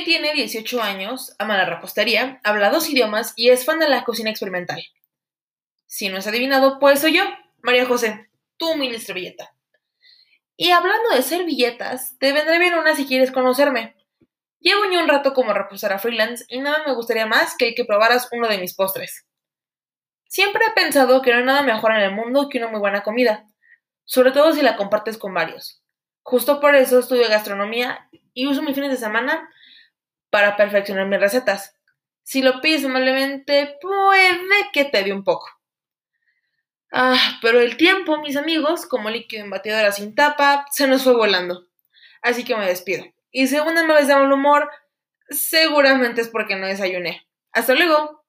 tiene 18 años, ama la repostería, habla dos idiomas y es fan de la cocina experimental. Si no has adivinado, pues soy yo, María José, tu mini servilleta. Y hablando de servilletas, te vendré bien una si quieres conocerme. Llevo ya un rato como reposera freelance y nada me gustaría más que el que probaras uno de mis postres. Siempre he pensado que no hay nada mejor en el mundo que una muy buena comida, sobre todo si la compartes con varios. Justo por eso estudio gastronomía y uso mis fines de semana para perfeccionar mis recetas. Si lo pides amablemente, puede que te dé un poco. Ah, pero el tiempo, mis amigos, como líquido en batidora sin tapa, se nos fue volando. Así que me despido. Y si una vez de mal humor, seguramente es porque no desayuné. Hasta luego.